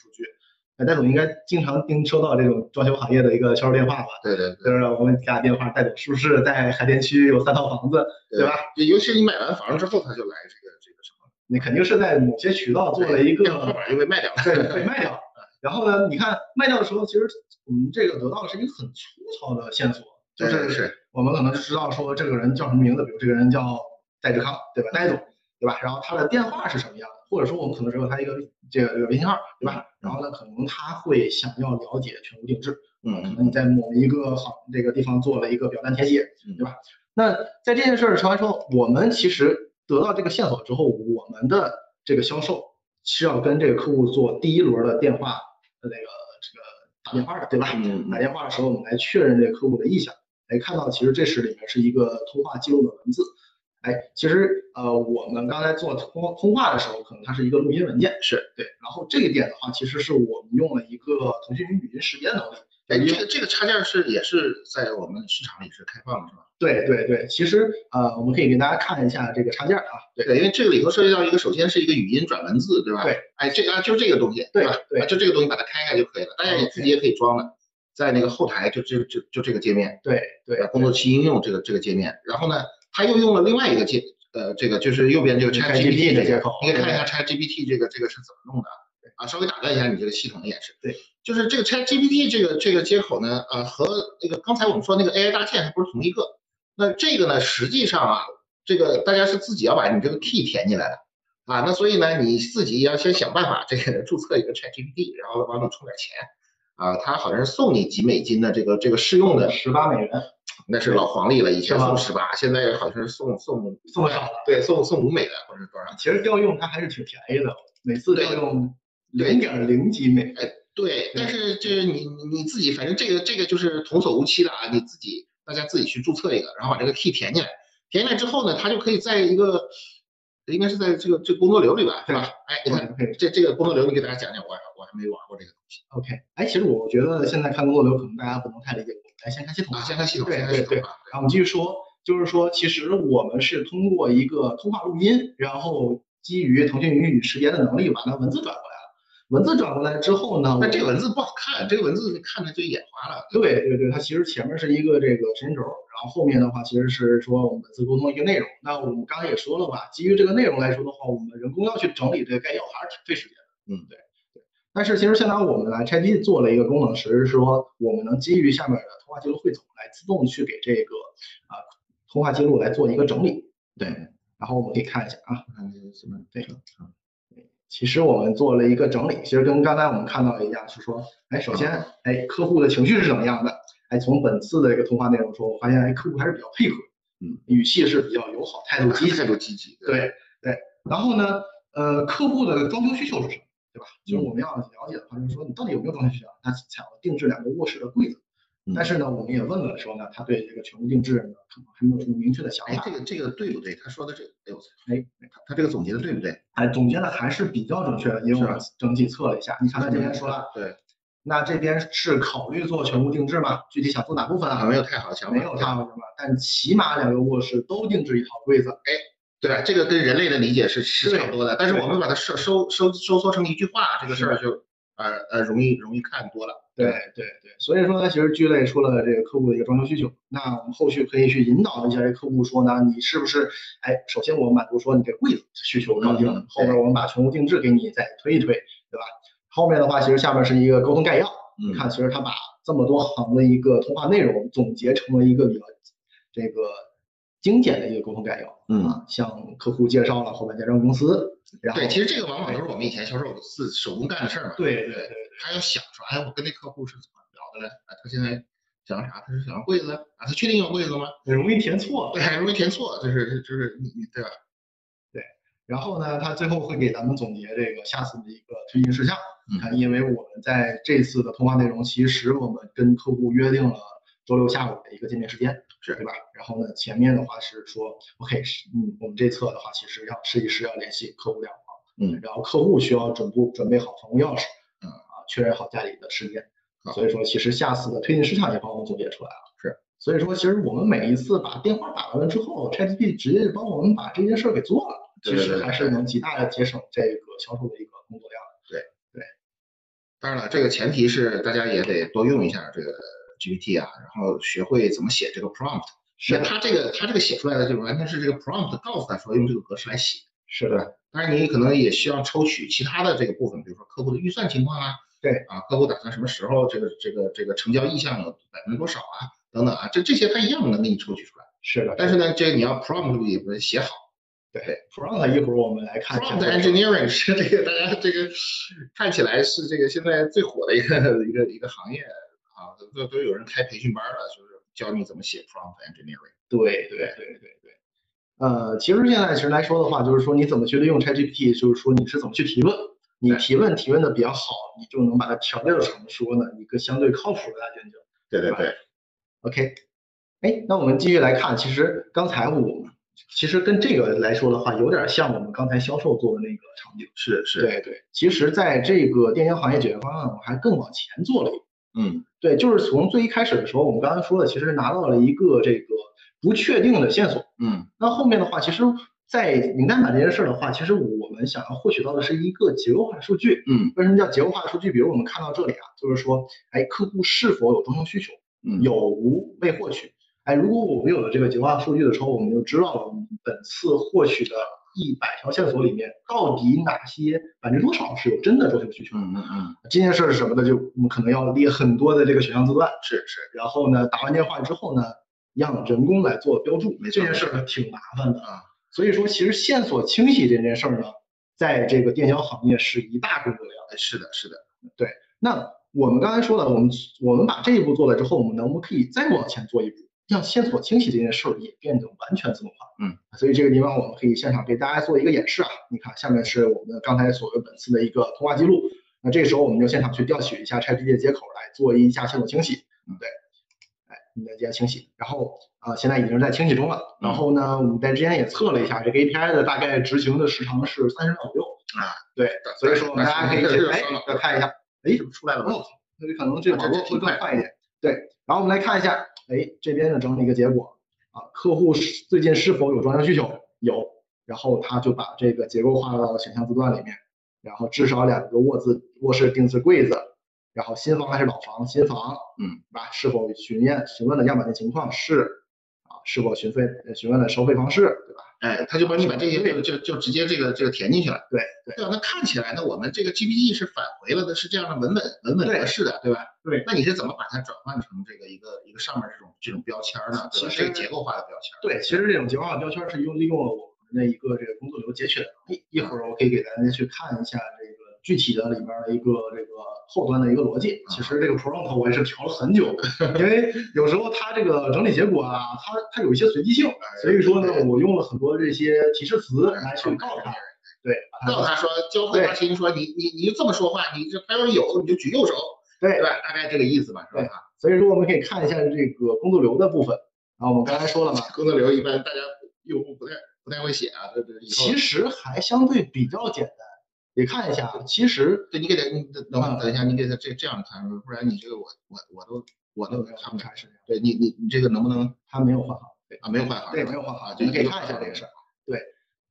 哎，戴总应该经常听收到这种装修行业的一个销售电话吧？对对对就是我们给他电话，戴总是不是在海淀区有三套房子，对吧？？就尤其你买完房之后，他就来这个这个什么，你肯定是在某些渠道做了一个电话号码就被卖掉了。对，被 (laughs) 卖掉了。然后呢，你看卖掉的时候，其实我们这个得到的是一个很粗糙的线索，就是是我们可能就知道说这个人叫什么名字，比如这个人叫戴志康，对吧？戴总，对吧？然后他的电话是什么样的，或者说我们可能只有他一个这个这个微信号，对吧？然后呢，可能他会想要了解全屋定制，嗯可能你在某一个行这个地方做了一个表单填写，嗯对吧？那在这件事儿上来说，我们其实得到这个线索之后，我们的这个销售是要跟这个客户做第一轮的电话的那个这个打电话的，对吧？嗯打电话的时候，我们来确认这个客户的意向。哎，看到其实这是里面是一个通话记录的文字。哎，其实呃，我们刚才做通通话的时候，可能它是一个录音文件，是对。然后这一点的话，其实是我们用了一个腾讯云语音识别能力哎，这个这个插件是也是在我们市场里是开放的，是吧？对对对，其实呃，我们可以给大家看一下这个插件啊。对，因为这个里头涉及到一个，首先是一个语音转文字，对吧？对。哎，这啊就这个东西，对吧？对，就这个东西把它开开就可以了，大家也自己也可以装的，在那个后台就就就就这个界面。对对。工作期应用这个这个界面，然后呢，它又用了另外一个接，呃，这个就是右边这个 ChatGPT 的接口，你可以看一下 ChatGPT 这个这个是怎么弄的。啊，稍微打断一下你这个系统的演示。对，就是这个 ChatGPT 这个这个接口呢，呃，和那个刚才我们说那个 AI 搭建还不是同一个。那这个呢，实际上啊，这个大家是自己要把你这个 key 填进来的啊。那所以呢，你自己要先想办法这个注册一个 ChatGPT，然后往里充点钱啊。他好像是送你几美金的这个这个试用的十八美元，那是老黄历了，以前送十八，现在好像是送送送少了，对，送送五美元或者多少。其实调用它还是挺便宜的，每次调用。零点零几美，哎，对，但是就是你你自己，反正这个这个就是童叟无欺的啊，你自己大家自己去注册一个，然后把这个 key 填进来，填进来之后呢，它就可以在一个，应该是在这个这工作流里吧，对吧？哎，你看这这个工作流，你给大家讲讲，我我还没玩过这个东西。OK，哎，其实我觉得现在看工作流可能大家不能太理解，来先看系统啊，先看系统，对对对。然后我们继续说，就是说其实我们是通过一个通话录音，然后基于腾讯语语识别的能力，把它文字转过来。文字转过来之后呢？那这个文字不好看，这个文字看着就眼花了。对对对，它其实前面是一个这个时间轴，然后后面的话其实是说我们文字沟通一个内容。那我们刚才也说了吧，基于这个内容来说的话，我们人工要去整理这个概要还是挺费时间的。嗯，对对。但是其实现在我们来拆机做了一个功能，实是说我们能基于下面的通话记录汇总来自动去给这个啊通话记录来做一个整理。对，然后我们可以看一下啊，看这个什么？对，啊。其实我们做了一个整理，其实跟刚才我们看到的一样，是说，哎，首先，哎，客户的情绪是怎么样的？哎，从本次的一个通话内容说，我发现，哎，客户还是比较配合，嗯，语气是比较友好，态度积极，态度积极，对对。然后呢，呃，客户的装修需求是什么？对吧？就是我们要了解的话，就是说你到底有没有装修需求？他想要定制两个卧室的柜子。但是呢，我们也问了，说呢，他对这个全屋定制呢，可能还没有什么明确的想法。哎，这个这个对不对？他说的这，哎我操，哎，他他这个总结的对不对？哎，总结的还是比较准确的，因为我整体测了一下。你看他这边说了，对，那这边是考虑做全屋定制吗？具体想做哪部分啊？没有太好的想法，没有太好的想法。但起码两个卧室都定制一套柜子。哎，对吧？这个跟人类的理解是是差不多的，但是我们把它收收收收缩成一句话，这个事儿就呃呃容易容易看多了。对对对，所以说呢，其实聚类出了这个客户的一个装修需求，那我们后续可以去引导一下这客户说呢，你是不是哎，首先我们满足说你这柜子需求搞定了，后面我们把全屋定制给你再推一推，对吧？后面的话，其实下面是一个沟通概要，你看，其实他把这么多行的一个通话内容总结成了一个比较这个精简的一个沟通概要，嗯，向客户介绍了后半家装公司，然后对，其实这个往往都是我们以前销售是手工干的事儿嘛，对对对。他要想说，哎，我跟那客户是怎么聊的嘞？哎，他现在想要啥？他是想要柜子啊？他确定要柜子吗？很容易填错，对，很容易填错，就是就是你你对吧？对。然后呢，他最后会给咱们总结这个下次的一个推进事项。你看，因为我们在这次的通话内容，其实我们跟客户约定了周六下午的一个见面时间，是对吧？然后呢，前面的话是说，OK，嗯，我们这侧的话，其实要设计师要联系客户两方，嗯，然后客户需要准备准备好房屋钥匙。嗯啊确认好家里的时间，所以说其实下次的推进市场也帮我们总结出来了。是，所以说其实我们每一次把电话打完了之后，ChatGPT 直接就帮我们把这件事儿给做了，其实还是能极大的节省这个销售的一个工作量。对对，当然了，这个前提是大家也得多用一下这个 GPT 啊，然后学会怎么写这个 prompt。是，他这个他这个写出来的就完全是这个 prompt 告诉他说用这个格式来写。是的，当然你可能也需要抽取其他的这个部分，比如说客户的预算情况啊。对啊，客户打算什么时候这个这个这个成交意向有百分之多少啊？等等啊，这这些他一样能给你抽取出来。是的，但是呢，这你要 prompt 也不写好。对，prompt 一会儿我们来看。prompt engineering 是这个大家这个看起来是这个现在最火的一个一个一个行业啊，都都有人开培训班了，就是教你怎么写 prompt engineering。对对对对对。呃，其实现在其实来说的话，就是说你怎么去利用 ChatGPT，就是说你是怎么去提问。你提问提问的比较好，你就能把它调教成说呢一个相对靠谱的大研究。对对对，OK，哎，那我们继续来看，其实刚才我们其实跟这个来说的话，有点像我们刚才销售做的那个场景。是是，对对，其实在这个电商行业解决方案，我还更往前做了一步。嗯对，就是从最一开始的时候，我们刚才说的，其实拿到了一个这个不确定的线索。嗯那后面的话，其实，在零代码这件事儿的话，其实我们想要获取到的是一个结构化的数据。嗯为什么叫结构化的数据？比如我们看到这里啊，就是说，哎，客户是否有装修需求，嗯有无被获取。哎，如果我们有了这个结构化数据的时候，我们就知道了我们本次获取的一百条线索里面，到底哪些百分之多少是有真的装修需求。嗯嗯嗯，这件事儿是什么呢？就我们可能要列很多的这个选项字段，是是，然后呢，打完电话之后呢，让人工来做标注，这件事儿挺麻烦的啊。所以说，其实线索清洗这件事儿呢，在这个电销行业是一大工作量。哎是的是的，对那我们刚才说了，我们我们把这一步做了之后，我们能不能可以再往前做一步，让线索清洗这件事儿也变得完全自动化？嗯，所以这个地方我们可以现场给大家做一个演示啊。你看，下面是我们刚才所谓本次的一个通话记录。那这个时候我们就现场去调取一下 ChatGPT 的接口来做一下线索清洗。嗯对，哎，你的接清洗，然后啊、呃现在已经在清洗中了。然后呢，我们在之前也测了一下，这个 API 的大概执行的时长是三十秒左右啊。对，所以说我们大家可以去哎再看一下，哎，怎么出来了吗？哦，那就可能这个啊网络会更快一点。对，然后我们来看一下，哎，这边呢整理一个结果啊，客户是最近是否有装修需求？有，然后他就把这个结构化到选项字段里面，然后至少两个卧字卧室定制柜子，然后新房还是老房？新房，嗯，对吧？是否询验询问的样板间情况是啊？是否询费呃询问的收费方式，对吧？哎，他就帮你把这些就就就直接这个这个填进去了。对对对吧？那看起来呢，我们这个 GPT 是返回了的是这样的文本文本格式的，对吧？对。那你是怎么把它转换成这个一个一个上面这种这种标签呢？对吧？其实这个结构化的标签。对，其实这种结构化标签是用利用了我们的一个这个工作流截取的。能力一会儿我可以给大家去看一下这个具体的里边的一个这个后端的一个逻辑。其实这个 prompt 我也是调了很久，因为有时候它这个整理结果啊，它它有一些随机性，所以说呢，我用了很多这些提示词来去告诉他，对，告诉他说，教会他听说你你你就这么说话，你这他要是有你就举右手，对对吧？大概这个意思吧，是吧？所以说我们可以看一下这个工作流的部分。啊我们刚才说了嘛，(laughs) 工作流一般大家用户不太不太会写啊，这这其实还相对比较简单。你看一下，啊，其实对你给他，你等等等一下，你给他这这样看，不然你这个我我我都我都看不出来。对你你你这个能不能他没有换好。啊没有换好？对，没有换好，啊，我们可以看一下这个事儿。对，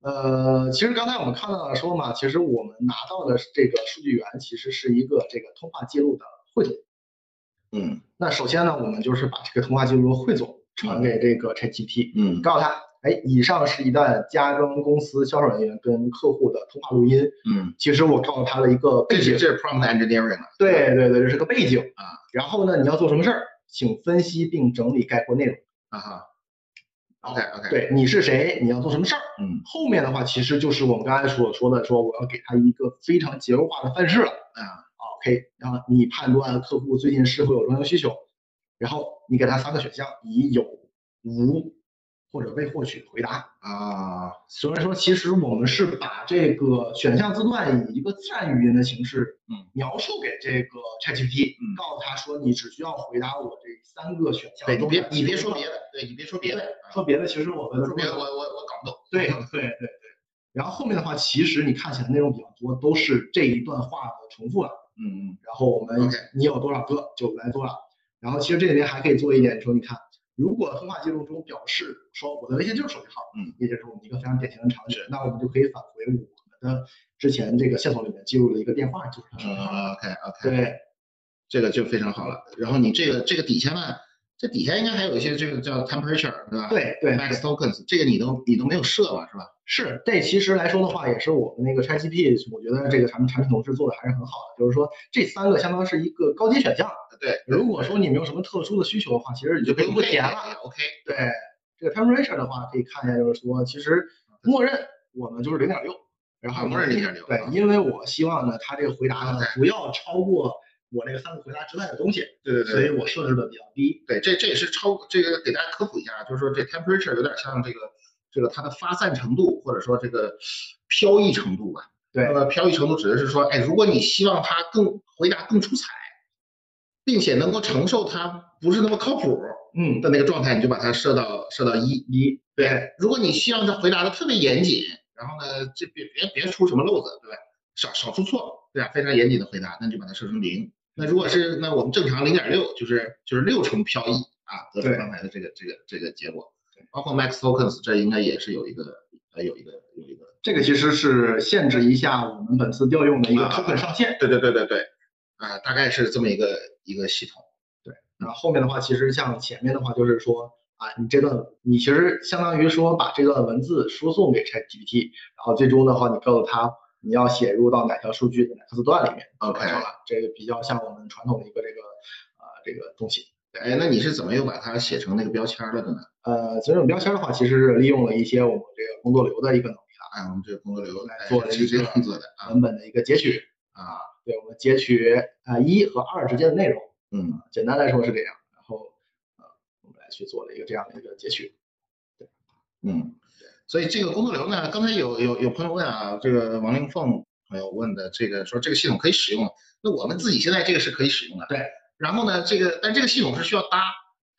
呃，其实刚才我们看到了说嘛，其实我们拿到的这个数据源其实是一个这个通话记录的汇总。嗯那首先呢，我们就是把这个通话记录的汇总传给这个 ChatGPT，嗯告诉他，哎，以上是一段家装公司销售人员跟客户的通话录音。嗯，其实我告诉他了一个背景，这是 prompt engineering 了。对对对，这是个背景啊。然后呢，你要做什么事儿？请分析并整理概括内容。啊哈，OK OK，，对，你是谁？你要做什么事儿？嗯后面的话其实就是我们刚才所说的，说我要给他一个非常结构化的范式了。啊 OK，然后你判断客户最近是否有装修需求，然后你给他三个选项，以有、无或者未获取回答。啊，所以说，其实我们是把这个选项字段以一个自然语音的形式，嗯，描述给这个 ChatGPT，嗯告诉他说，你只需要回答我这三个选项。对你别你别说别的，对你别说别的，啊说别的，其实我们说别的我我我搞不懂。对对对对。然后后面的话，其实你看起来内容比较多，都是这一段话的重复了。嗯嗯然后我们你有多少个就来多少。然后其实这里面还可以做一点，说你看，如果通话记录中表示说我的微信就是手机号，嗯，也就是我们一个非常典型的场景，那我们就可以返回我们的之前这个线索里面记录的一个电话，就是他手机号。嗯，OK OK，对，这个就非常好了。然后你这个这个底下呢，这底下应该还有一些这个叫 temperature，对吧？对对，max tokens，这个你都你都没有设吧，是吧？是，这其实来说的话，也是我们那个 ChatGPT，我觉得这个产品产品同事做的还是很好的，就是说这三个相当是一个高阶选项。对，如果说你没有什么特殊的需求的话，其实你就可以不填了。OK，对，这个 temperature 的话，可以看一下，就是说，其实默认我们就是零点六，然后啊默认零点六对啊，因为我希望呢，它这个回答呢不要超过我那个三个回答之外的东西，对对对所以，我设置的比较低。对，这这也是超这个给大家科普一下，就是说这 temperature 有点像这个这个它的发散程度，或者说这个飘逸程度吧。对那么飘逸程度指的是说，哎，如果你希望它更回答更出彩，并且能够承受它不是那么靠谱嗯，的那个状态，你就把它设到设到一。一，对，如果你希望它回答的特别严谨，然后呢，这别别别出什么漏子，对吧？少少出错，对吧？非常严谨的回答，那你就把它设成零。那如果是那我们正常零点六，就是就是六重漂移啊，得出刚才的这个这个这个结果。包括 Max Tokens，这应该也是有一个呃有一个有一个。这个其实是限制一下我们本次调用的一个啊 token 上限。对对对对对，啊，大概是这么一个一个系统。对然后后面的话，其实像前面的话，就是说啊，你这段你其实相当于说把这段文字输送给 ChatGPT，然后最终的话，你告诉他你要写入到哪条数据的哪个字段里面 OK 完成了。这个比较像我们传统的一个这个呃这个东西。哎，那你是怎么又把它写成那个标签了的呢？呃，这种标签的话，其实是利用了一些我们这个工作流的一个能力啊，我们这个工作流来做了一个样子的啊文本的一个截取啊，对，我们截取啊一和二之间的内容，嗯简单来说是这样。然后呃，我们来去做了一个这样的一个截取。对嗯，所以这个工作流呢，刚才有有有朋友问啊，这个王令凤朋友问的这个说这个系统可以使用，那我们自己现在这个是可以使用的。对。然后呢，这个但这个系统是需要搭，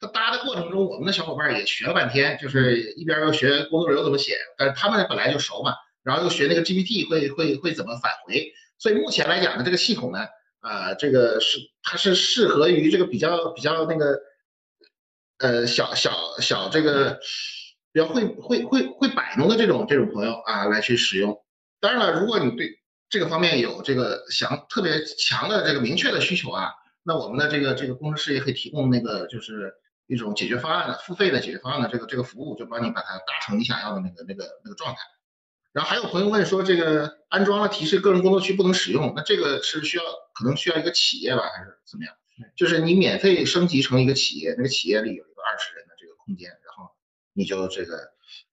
它搭的过程中，我们的小伙伴也学了半天，就是一边要学工作流怎么写，但是他们本来就熟嘛，然后又学那个 GPT 会会会怎么返回，所以目前来讲呢，这个系统呢，啊、这个是它是适合于这个比较比较那个，呃小小小这个比较会会会会摆弄的这种这种朋友啊来去使用。当然了，如果你对这个方面有这个想特别强的这个明确的需求啊，那我们的这个这个工程师也可以提供那个就是一种解决方案的付费的解决方案的这个这个服务，就帮你把它达成你想要的那个那个那个状态。然后还有朋友问说，这个安装了提示个人工作区不能使用，那这个是需要可能需要一个企业吧，还是怎么样？就是你免费升级成一个企业，那个企业里有一个二十人的这个空间，你就这个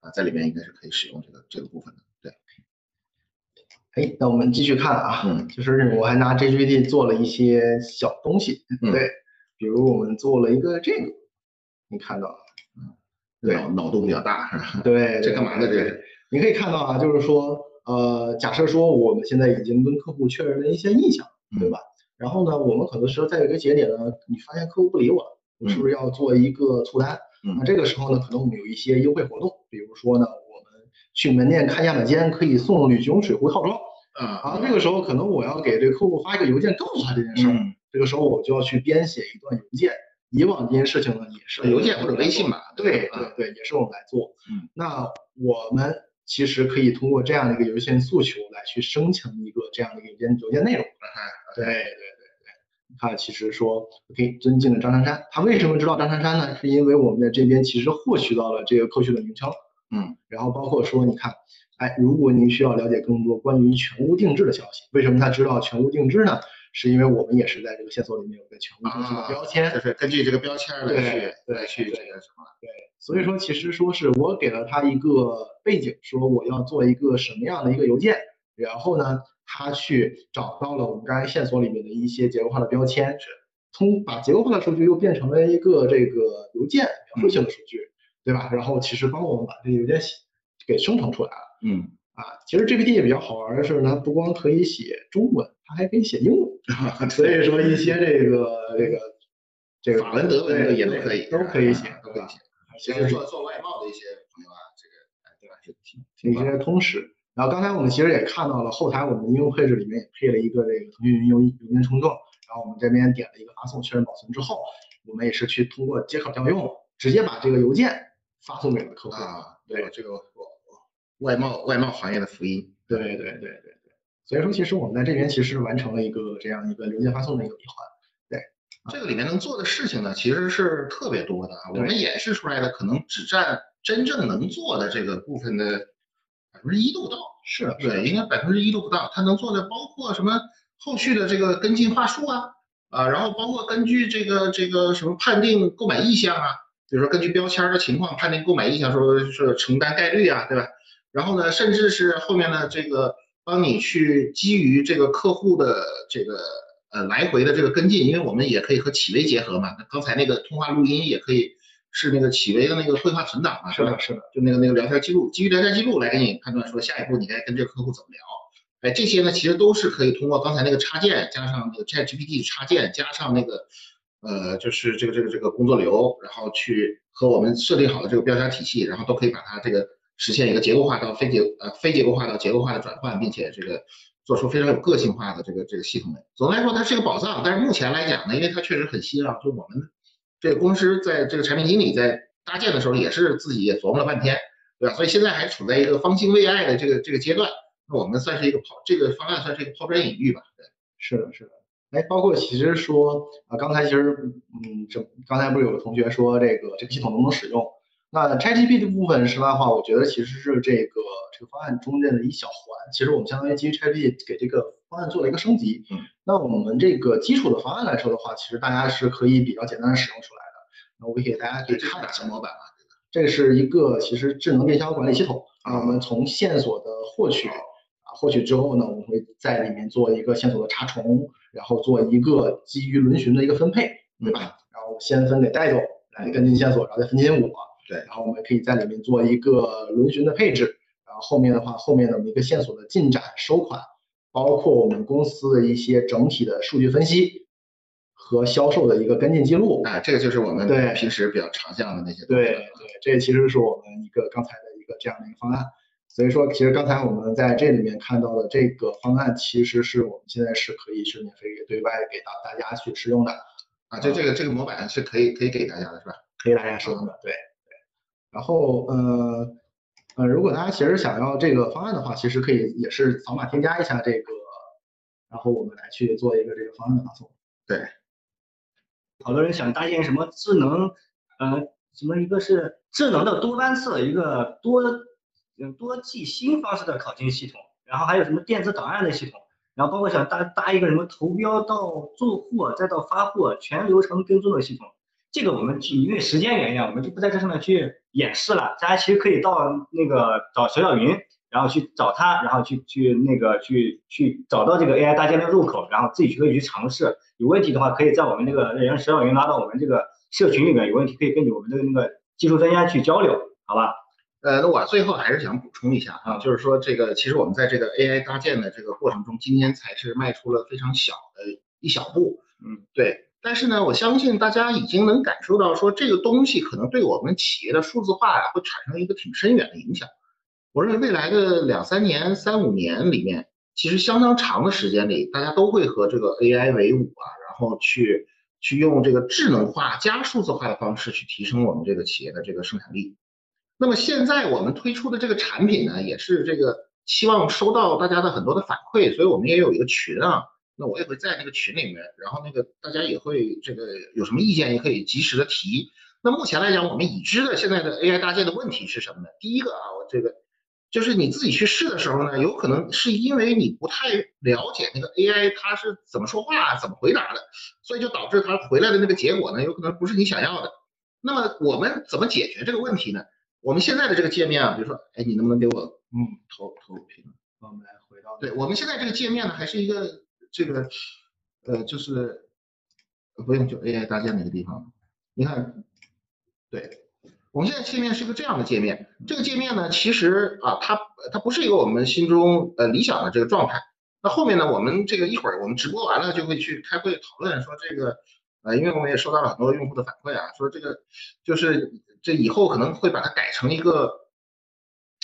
啊在里面应该是可以使用这个这个部分的。对，哎，那我们继续看啊，嗯就是我还拿 GPT 做了一些小东西，嗯对，比如我们做了一个这个，你看到了，对脑脑洞比较大，是吧？对，这干嘛呢这是？你可以看到啊，就是说，呃，假设说我们现在已经跟客户确认了一些意向，对吧？然后呢，我们很多时候在有一个节点呢，你发现客户不理我了，我是不是要做一个促单？嗯那这个时候呢，可能我们有一些优惠活动，比如说呢，我们去门店看样板间可以送旅行水壶套装。啊啊，这个时候可能我要给这个客户发一个邮件，告诉他这件事儿。嗯，这个时候我就要去编写一段邮件。以往这件事情呢，也是邮件或者微信吧对啊对对，也是我们来做。嗯，那我们其实可以通过这样的一个邮件诉求来去生成一个这样的一个邮件邮件内容。对对对对，你看，其实说 OK，尊敬的张珊珊，他为什么知道张珊珊呢？是因为我们在这边其实获取到了这个扣序的名称。嗯，然后包括说，你看，哎，如果您需要了解更多关于全屋定制的消息，为什么他知道全屋定制呢？是因为我们也是在这个线索里面有个全屋定制的标签，就是根据这个标签来对去对来去对这个什么。对所以说其实说是我给了他一个背景，说我要做一个什么样的一个邮件，然后呢，他去找到了我们刚才线索里面的一些结构化的标签，是通把结构化的数据又变成了一个这个邮件描述性的数据，对吧？然后其实帮我们把这个邮件写给生成出来了。嗯，啊，其实 GPT 也比较好玩的是，它不光可以写中文，它还可以写英文。所以说一些这个这个这个法文、德文的也都可以，都可以写，都可以写。其实做做外贸的一些朋友啊，这个哎对吧，就挺挺一些通识。然后刚才我们其实也看到了，后台我们的应用配置里面也配了一个这个腾讯云邮邮件冲撞，然后我们这边点了一个发送确认保存之后，我们也是去通过接口调用，直接把这个邮件发送给了客户。啊，对这个我外贸外贸行业的福音。对对对对对。所以说，其实我们在这边其实完成了一个这样一个邮件发送的一个闭环。这个里面能做的事情呢，其实是特别多的啊。我们演示出来的可能只占真正能做的这个部分的百分之一都不到。是，对，应该百分之一都不到。它能做的包括什么后续的这个跟进话术啊，啊，然后包括根据这个这个什么判定购买意向啊，比如说根据标签的情况判定购买意向，说说承担概率啊，对吧？然后呢，甚至是后面的这个帮你去基于这个客户的这个呃来回的这个跟进，因为我们也可以和企微结合嘛。那刚才那个通话录音也可以是那个企微的那个绘画存档嘛，是的，是的，就那个那个聊天记录，基于聊天记录来给你判断说下一步你该跟这个客户怎么聊。哎，这些呢其实都是可以通过刚才那个插件，加上那个 ChatGPT 插件，加上那个呃就是这个这个这个工作流，然后去和我们设定好的这个标签体系，然后都可以把它这个实现一个结构化到非结呃非结构化到结构化的转换，并且这个做出非常有个性化的这个这个系统来。总的来说，它是一个宝藏，但是目前来讲呢，因为它确实很新啊，就我们这个公司在这个产品经理在搭建的时候，也是自己也琢磨了半天，对吧？所以现在还处在一个方兴未艾的这个这个阶段。那我们算是一个抛这个方案算是一个抛砖引玉吧。对，是的，是的。哎，包括其实说啊，刚才其实嗯，这刚才不是有个同学说这个这个系统能不能使用？那 ChatGPT 的部分，实话话，我觉得其实是这个这个方案中间的一小环。其实我们相当于基于 ChatGPT 给这个方案做了一个升级。嗯。那我们这个基础的方案来说的话，其实大家是可以比较简单的使用出来的。那我给大家可以看一下模板啊，这是一个其实智能电销管理系统啊。我们从线索的获取啊，获取之后呢，我们会在里面做一个线索的查重。然后做一个基于轮询的一个分配，对吧？然后先分给戴总来跟进线索，然后再分给我。对，然后我们可以在里面做一个轮询的配置。然后后面的话，后面的一个线索的进展、收款，包括我们公司的一些整体的数据分析和销售的一个跟进记录。啊，这个就是我们对平时比较常见的那些。对对，这其实是我们一个刚才的一个这样的一个方案。所以说，其实刚才我们在这里面看到的这个方案，其实是我们现在是可以是免费给对外给到大家去使用的啊。这这个这个模板是可以可以给大家的是吧？可以大家使用的，对对。然后呃呃，如果大家其实想要这个方案的话，其实可以也是扫码添加一下这个，然后我们来去做一个这个方案的发送。对。好多人想搭建什么智能，呃，什么一个是智能的多班次，一个多。嗯，多记新方式的考勤系统，然后还有什么电子档案的系统，然后包括想搭搭一个什么投标到做货再到发货全流程跟踪的系统，这个我们因为时间原因，我们就不在这上面去演示了。大家其实可以到那个找小小云，然后去找他，然后去去那个去去找到这个 AI 搭建的入口，然后自己去可以去尝试。有问题的话，可以在我们这个让小小云拉到我们这个社群里面，有问题可以跟我们的那个技术专家去交流，好吧？呃，那我最后还是想补充一下啊，就是说这个其实我们在这个 AI 搭建的这个过程中，今天才是迈出了非常小的一小步，嗯，对。但是呢，我相信大家已经能感受到，说这个东西可能对我们企业的数字化呀，会产生一个挺深远的影响。我认为未来的两三年、三五年里面，其实相当长的时间里，大家都会和这个 AI 为伍啊，然后去去用这个智能化加数字化的方式去提升我们这个企业的这个生产力。那么现在我们推出的这个产品呢，也是这个希望收到大家的很多的反馈，所以我们也有一个群啊，那我也会在那个群里面，然后那个大家也会这个有什么意见也可以及时的提。那目前来讲，我们已知的现在的 AI 搭建的问题是什么呢？第一个啊，我这个就是你自己去试的时候呢，有可能是因为你不太了解那个 AI 它是怎么说话、怎么回答的，所以就导致它回来的那个结果呢，有可能不是你想要的。那么我们怎么解决这个问题呢？我们现在的这个界面啊，比如说，哎，你能不能给我嗯投投屏？我们来回到对，我们现在这个界面呢，还是一个这个呃，就是不用就 AI 搭建那个地方。你看，对，我们现在界面是一个这样的界面。这个界面呢，其实啊，它它不是一个我们心中呃理想的这个状态。那后面呢，我们这个一会儿我们直播完了就会去开会讨论说这个呃，因为我们也收到了很多用户的反馈啊，说这个就是。这以后可能会把它改成一个，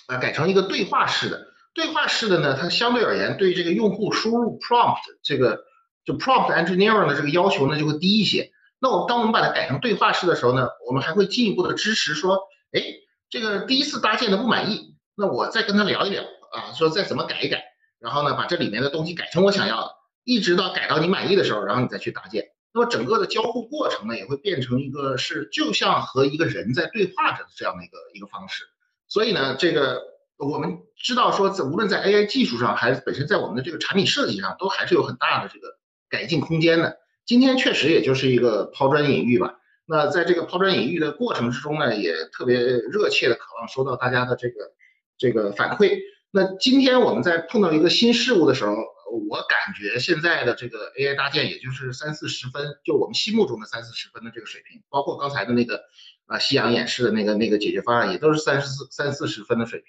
啊，改成一个对话式的。对话式的呢，它相对而言对这个用户输入 prompt 这个就 prompt engineering 的这个要求呢就会低一些。那我当我们把它改成对话式的时候呢，我们还会进一步的支持说，哎，这个第一次搭建的不满意，那我再跟他聊一聊啊，说再怎么改一改，然后呢把这里面的东西改成我想要的，一直到改到你满意的时候，然后你再去搭建。那么整个的交互过程呢，也会变成一个是就像和一个人在对话着的这样的一个一个方式。所以呢，这个我们知道说，在无论在 AI 技术上，还是本身在我们的这个产品设计上，都还是有很大的这个改进空间的。今天确实也就是一个抛砖引玉吧。那在这个抛砖引玉的过程之中呢，也特别热切的渴望收到大家的这个这个反馈。那今天我们在碰到一个新事物的时候。我感觉现在的这个 AI 搭建，也就是三四十分，就我们心目中的三四十分的这个水平，包括刚才的那个啊夕阳演示的那个那个解决方案，也都是三十四三四十分的水平。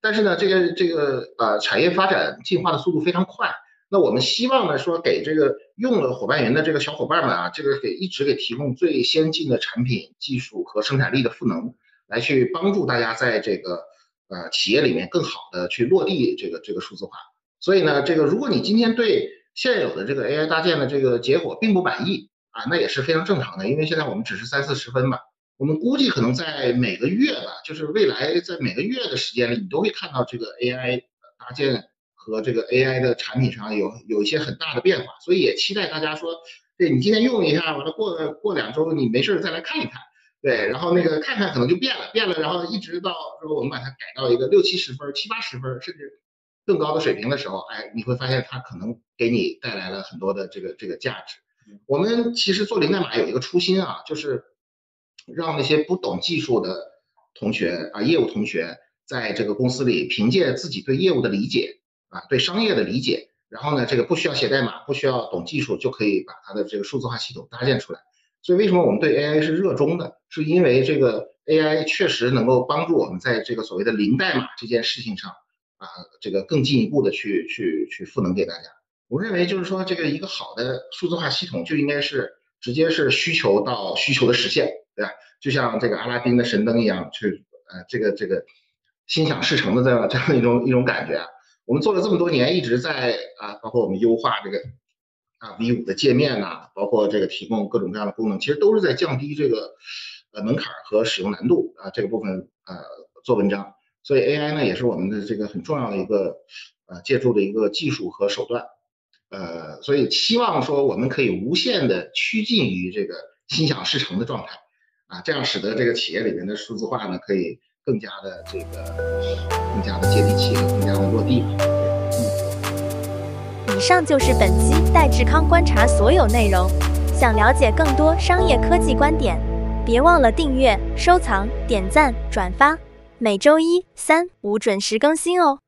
但是呢，这个这个呃产业发展进化的速度非常快，那我们希望呢说给这个用了伙伴云的这个小伙伴们啊，这个给一直给提供最先进的产品技术和生产力的赋能，来去帮助大家在这个呃企业里面更好的去落地这个这个数字化。所以呢，这个如果你今天对现有的这个 AI 搭建的这个结果并不满意啊，那也是非常正常的，因为现在我们只是三四十分吧，我们估计可能在每个月吧，就是未来在每个月的时间里，你都会看到这个 AI 搭建和这个 AI 的产品上有有一些很大的变化，所以也期待大家说，对你今天用一下，完了过过两周你没事再来看一看，对，然后那个看看可能就变了，变了，然后一直到说我们把它改到一个六七十分、七八十分，甚至。更高的水平的时候，哎，你会发现它可能给你带来了很多的这个这个价值。我们其实做零代码有一个初心啊，就是让那些不懂技术的同学啊，业务同学，在这个公司里凭借自己对业务的理解啊，对商业的理解，然后呢，这个不需要写代码，不需要懂技术，就可以把它的这个数字化系统搭建出来。所以为什么我们对 AI 是热衷的？是因为这个 AI 确实能够帮助我们在这个所谓的零代码这件事情上。啊，这个更进一步的去去去赋能给大家。我认为就是说，这个一个好的数字化系统就应该是直接是需求到需求的实现，对吧？就像这个阿拉丁的神灯一样，去呃这个这个心想事成的这样这样一种一种感觉啊。我们做了这么多年，一直在啊，包括我们优化这个啊 V 五的界面呐，包括这个提供各种各样的功能，其实都是在降低这个呃门槛和使用难度啊这个部分呃做文章。所以 AI 呢，也是我们的这个很重要的一个呃借助的一个技术和手段，呃，所以希望说我们可以无限的趋近于这个心想事成的状态，啊，这样使得这个企业里面的数字化呢，可以更加的这个更加的接地气，更加的落地。以上就是本期戴志康观察所有内容。想了解更多商业科技观点，别忘了订阅、收藏、点赞、转发。每周一、三、五准时更新哦。